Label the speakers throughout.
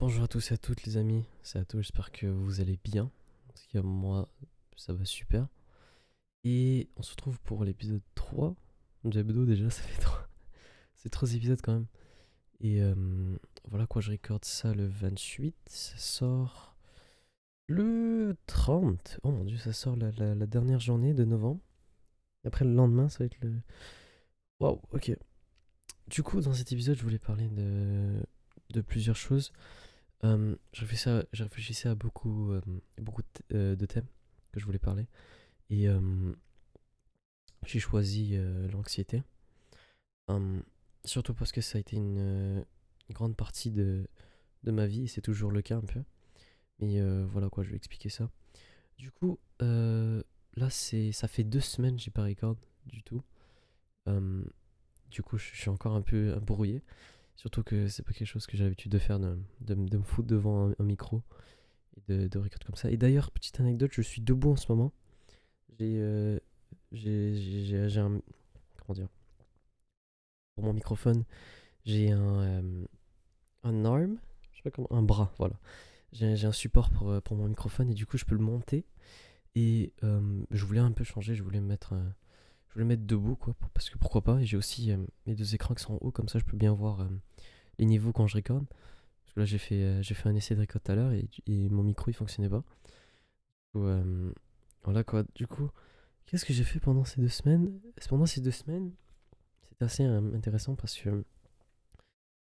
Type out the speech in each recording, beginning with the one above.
Speaker 1: Bonjour à tous et à toutes les amis, c'est Ato, j'espère que vous allez bien. En tout moi ça va super. Et on se retrouve pour l'épisode 3 de Hebdo déjà, ça fait 3. C'est 3 épisodes quand même. Et euh, voilà quoi, je recorde ça le 28, ça sort le 30. Oh mon dieu, ça sort la, la- dernière journée de novembre. Après le lendemain, ça va être le... Waouh, ok. Du coup, dans cet épisode, je voulais parler de, de plusieurs choses. Euh, je, réfléchissais à, à beaucoup, euh, beaucoup euh, de thèmes que je voulais parler. Et euh, j'ai choisi l'anxiété. Surtout parce que ça a été une, grande partie de, de ma vie, et c'est toujours le cas un peu. Mais voilà quoi, je vais expliquer ça. Du coup, là, c'est, ça fait deux semaines j'ai pas record du tout. Du coup, je suis encore un peu brouillé. Surtout que c'est pas quelque chose que j'ai l'habitude de faire, de, me foutre devant un, micro et de, de record comme ça. Et d'ailleurs, petite anecdote, je suis debout en ce moment. J'ai euh, un. Comment dire Pour mon microphone, j'ai un, euh, un arm, je sais pas comment, un bras, voilà. J'ai un support pour, euh, pour mon microphone et du coup, je peux le monter. Et je voulais un peu changer, je voulais me mettre, je voulais me mettre debout, quoi, parce que pourquoi pas. J'ai aussi euh, mes deux écrans qui sont en haut, comme ça, je peux bien voir euh, les niveaux quand je recorde. Parce que là, j'ai fait, euh, j'ai fait un essai de record tout à l'heure et, mon micro il fonctionnait pas. Voilà quoi. Du coup, qu'est-ce que j'ai fait pendant ces deux semaines? Pendant ces deux semaines, c'était assez intéressant parce que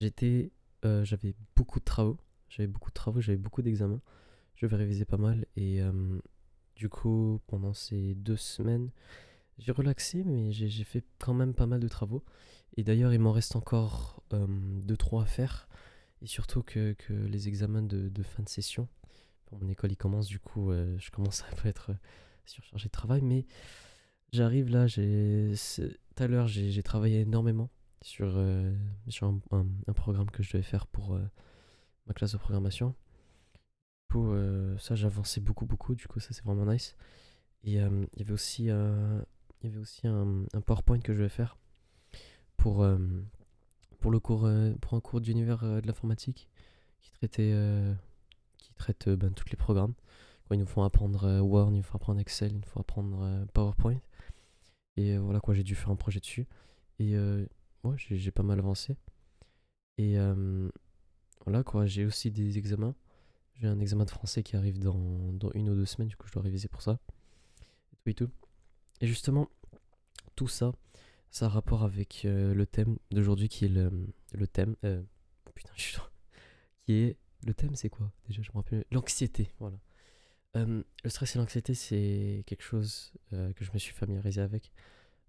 Speaker 1: j'étais, j'avais beaucoup de travaux. J'avais beaucoup de travaux, j'avais beaucoup d'examens. Je vais réviser pas mal et du coup, pendant ces deux semaines, j'ai relaxé, mais j'ai fait quand même pas mal de travaux. Et d'ailleurs, il m'en reste encore euh, deux, trois à faire. Et surtout que, que les examens de, fin de session, mon école, ils commencent, du coup, euh, je commence à un être euh, surchargé de travail. Mais j'arrive là, tout à l'heure, j'ai travaillé énormément sur, euh, sur un, un- un programme que je devais faire pour euh, ma classe de programmation. Du coup, euh, ça, j'avançais beaucoup, beaucoup. Du coup, ça, c'est vraiment nice. Et euh, il y avait aussi, euh, il y avait aussi un, PowerPoint que je devais faire pour, euh, pour, le cours, euh, pour un cours d'univers euh, de l'informatique qui traitait, qui traite ben, tous les programmes. Quoi, ils nous font apprendre Word, ils nous font apprendre Excel, ils nous font apprendre PowerPoint. Et voilà quoi, j'ai dû faire un projet dessus. Et ouais, j'ai pas mal avancé. Et voilà quoi, j'ai aussi des examens. J'ai un examen de français qui arrive dans, dans une ou deux semaines, du coup je dois réviser pour ça. Et tout et tout. Et justement, tout ça, ça a rapport avec euh, le thème d'aujourd'hui qui est le, le thème. euh, oh putain, je suis. Qui est. Le thème, c'est quoi? Déjà, je me rappelle. L'anxiété, voilà. Euh, le stress et l'anxiété, c'est quelque chose que je me suis familiarisé avec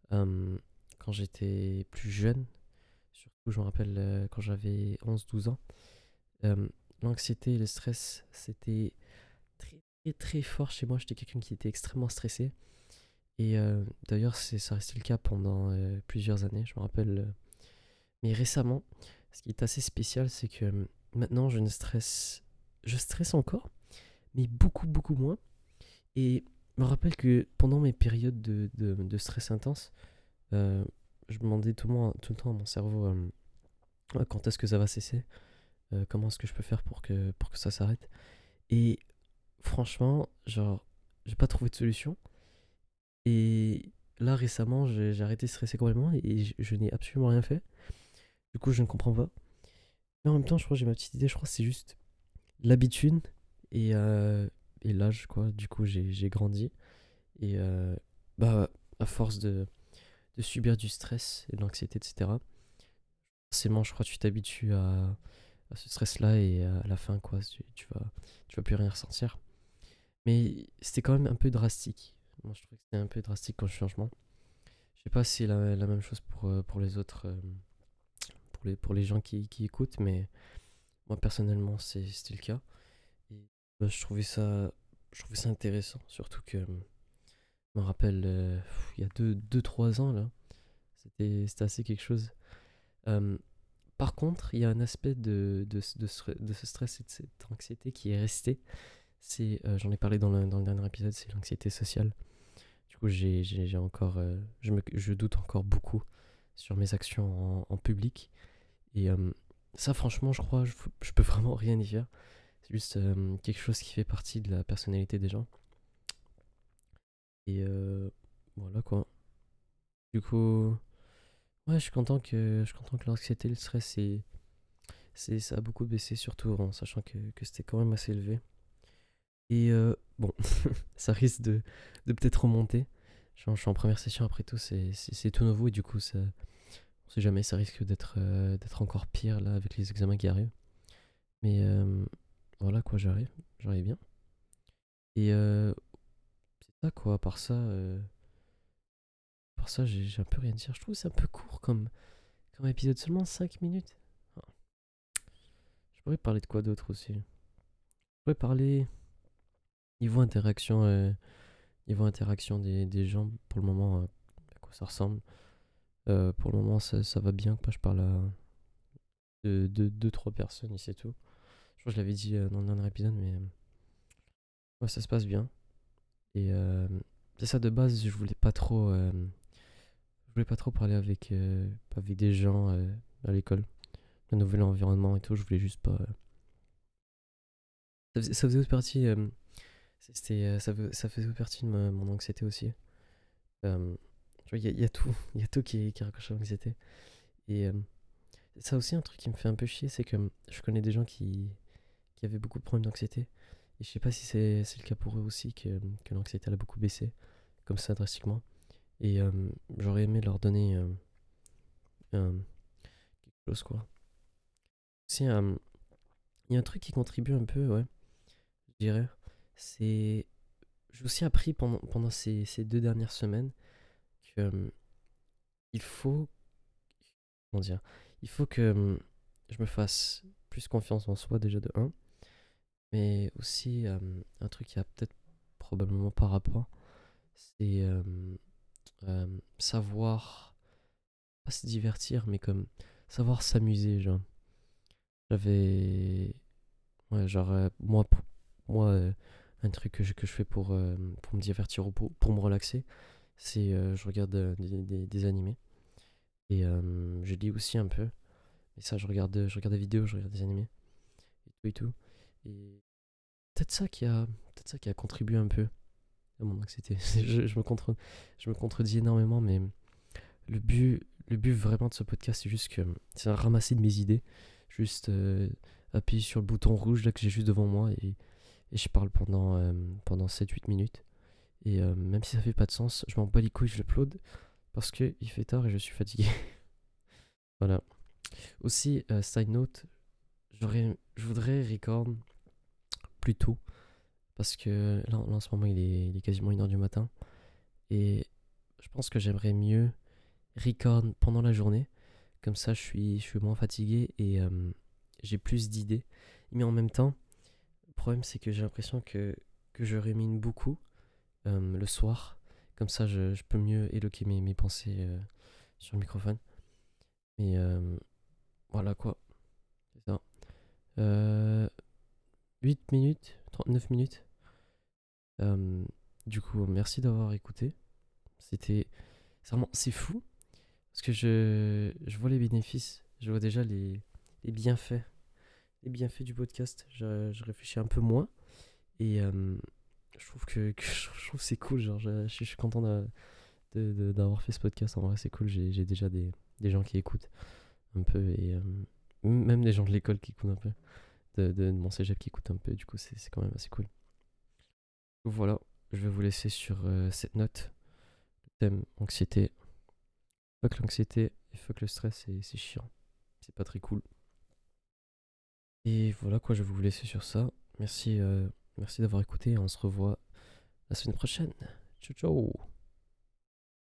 Speaker 1: quand j'étais plus jeune. Surtout, je me rappelle quand j'avais 11-12 ans. L'anxiété et le stress, c'était très, très, très fort chez moi. J'étais quelqu'un qui était extrêmement stressé. Et euh, d'ailleurs, ça restait le cas pendant euh, plusieurs années, je me rappelle. euh. Mais récemment, ce qui est assez spécial, c'est que maintenant, je ne stresse. Je stresse encore, mais beaucoup, beaucoup moins. Et je me rappelle que pendant mes périodes de, de- stress intense, je demandais tout, le temps- tout le temps à mon cerveau quand est-ce que ça va cesser Comment est-ce que je peux faire pour que, pour que ça s'arrête Et franchement, genre, j'ai pas trouvé de solution. Et là, récemment, j'ai arrêté de stresser complètement et je, n'ai absolument rien fait. Du coup, je ne comprends pas. Mais en même temps, je crois que j'ai ma petite idée. Je crois que c'est juste l'habitude et, euh, et l'âge, quoi. Du coup, j'ai j'ai grandi. Et euh, bah, à force de, de subir du stress et de l'anxiété, etc., forcément, je crois que tu t'habitues à, à ce stress-là et à la fin, quoi, tu, tu vas, tu vas plus rien ressentir. Mais c'était quand même un peu drastique. Moi, je trouvais que c'était un peu drastique comme changement. Je sais pas si c'est la, la même chose pour, euh, pour les autres, euh, pour les, pour les gens qui, qui écoutent, mais moi, personnellement, c'est- c'était le cas. Bah, je trouvais ça, je trouvais ça intéressant, surtout que je me rappelle, euh, il y a 2-3 deux, trois ans, là, c'était assez quelque chose. Par contre, il y a un aspect de, de, de, ce, de ce stress et de cette anxiété qui est resté. C'est, euh, j'en ai parlé dans le, dans le dernier épisode, c'est l'anxiété sociale. Du coup, j'ai encore, euh, je, me, je doute encore beaucoup sur mes actions en, public. Et euh, ça, franchement, je crois, je, je peux vraiment rien y faire. C'est juste quelque chose qui fait partie de la personnalité des gens. Et voilà quoi. Du coup, ouais, je suis content que, je suis content que l'anxiété, le stress, c'est, ça a beaucoup baissé, surtout en sachant que, que c'était quand même assez élevé. Et euh, bon, ça risque de, peut-être remonter. Je, suis en première session après tout, c'est, tout nouveau et du coup, ça, on sait jamais, ça risque d'être, d'être encore pire là avec les examens qui arrivent. Mais voilà quoi, j'arrive, j'arrive bien. Et euh, c'est ça quoi, par ça, euh, par ça j'ai un peu rien à dire. Je trouve c'est un peu court comme, comme épisode, seulement 5 minutes. Ah. Je pourrais parler de quoi d'autre aussi? Je pourrais parler niveau interaction, euh, interaction des, des, gens pour le moment, à quoi ça ressemble. pour le moment ça, ça va bien, je parle à 2-3 de, deux, trois personnes et c'est tout. Je crois que je l'avais dit euh, dans le dernier épisode, mais ça se passe bien. Et euh, c'est ça de base, je voulais pas trop, euh, je voulais pas trop parler avec, avec des gens à l'école, un nouvel environnement et tout. Je voulais juste pas. Ça faisait, ça faisait aussi partie, c'était, ça, ça faisait partie de mon anxiété aussi. Il y, a tout, il y a tout qui, qui raccroche à l'anxiété. Et ça aussi un truc qui me fait un peu chier, c'est que je connais des gens qui qui avaient beaucoup de problèmes d'anxiété. Et je sais pas si c'est le cas pour eux aussi, que, que l'anxiété a beaucoup baissé, comme ça drastiquement. Et euh, j'aurais aimé leur donner euh, quelque chose, quoi. Euh, il y a un truc qui contribue un peu, ouais, je dirais. C'est. J'ai aussi appris pendant, pendant ces, ces deux dernières semaines que il faut. Comment dire Il faut que je me fasse plus confiance en soi, déjà de 1 mais aussi, euh, un truc qui a peut-être probablement par rapport, c'est euh, euh, savoir, pas se divertir, mais comme savoir s'amuser, genre. J'avais. Ouais, genre, moi, moi un truc que je, que je fais pour, pour me divertir ou pour, pour me relaxer, c'est je regarde des, des, des, animés. Et je lis aussi un peu. Et ça, je regarde, je regarde des vidéos, je regarde des animés. Et tout et tout. Et peut-être ça qui a, peut-être ça qui a contribué un peu à mon anxiété. je, me contre, je me contredis énormément, mais le but, le but vraiment de ce podcast, c'est juste que c'est un ramassis de mes idées. Juste euh, appuyer sur le bouton rouge là que j'ai juste devant moi et, et je parle pendant, euh, pendant 7-8 minutes. Et euh, même si ça fait pas de sens, je m'en bats les couilles, je l'upload parce qu'il fait tard et je suis fatigué. voilà. Aussi, side note, je voudrais record plus tôt. Parce que là, en ce moment, il est, il est quasiment 1h du matin. Et je pense que j'aimerais mieux record pendant la journée. Comme ça, je suis, je suis moins fatigué et euh, j'ai plus d'idées. Mais en même temps, problème, c'est que j'ai l'impression que, que je rémine beaucoup euh, le soir. Comme ça, je, peux mieux éloquer mes, mes pensées euh, sur le microphone. Mais voilà quoi. C'est ça. Euh, 8 minutes, 39 minutes. Euh, du coup, merci d'avoir écouté. C'était. vraiment. C'est fou. Parce que je, je vois les bénéfices. Je vois déjà les, les bienfaits. Les bienfaits du podcast. Je, réfléchis un peu moins. Et euh, je trouve que, je trouve c'est cool. Genre, je, suis content d'avoir de, de, fait ce podcast. En vrai, c'est cool. J'ai déjà des, des gens qui écoutent un peu. Et euh, même des gens de l'école qui écoutent un peu de, mon cégep qui coûte un peu, du coup c'est quand même assez cool. Voilà, je vais vous laisser sur euh, cette note. Le thème anxiété. Fuck l'anxiété et fuck le stress, c'est chiant. C'est pas très cool. Et voilà quoi, je vais vous laisser sur ça. Merci, euh, merci d'avoir écouté on se revoit la semaine prochaine. Ciao ciao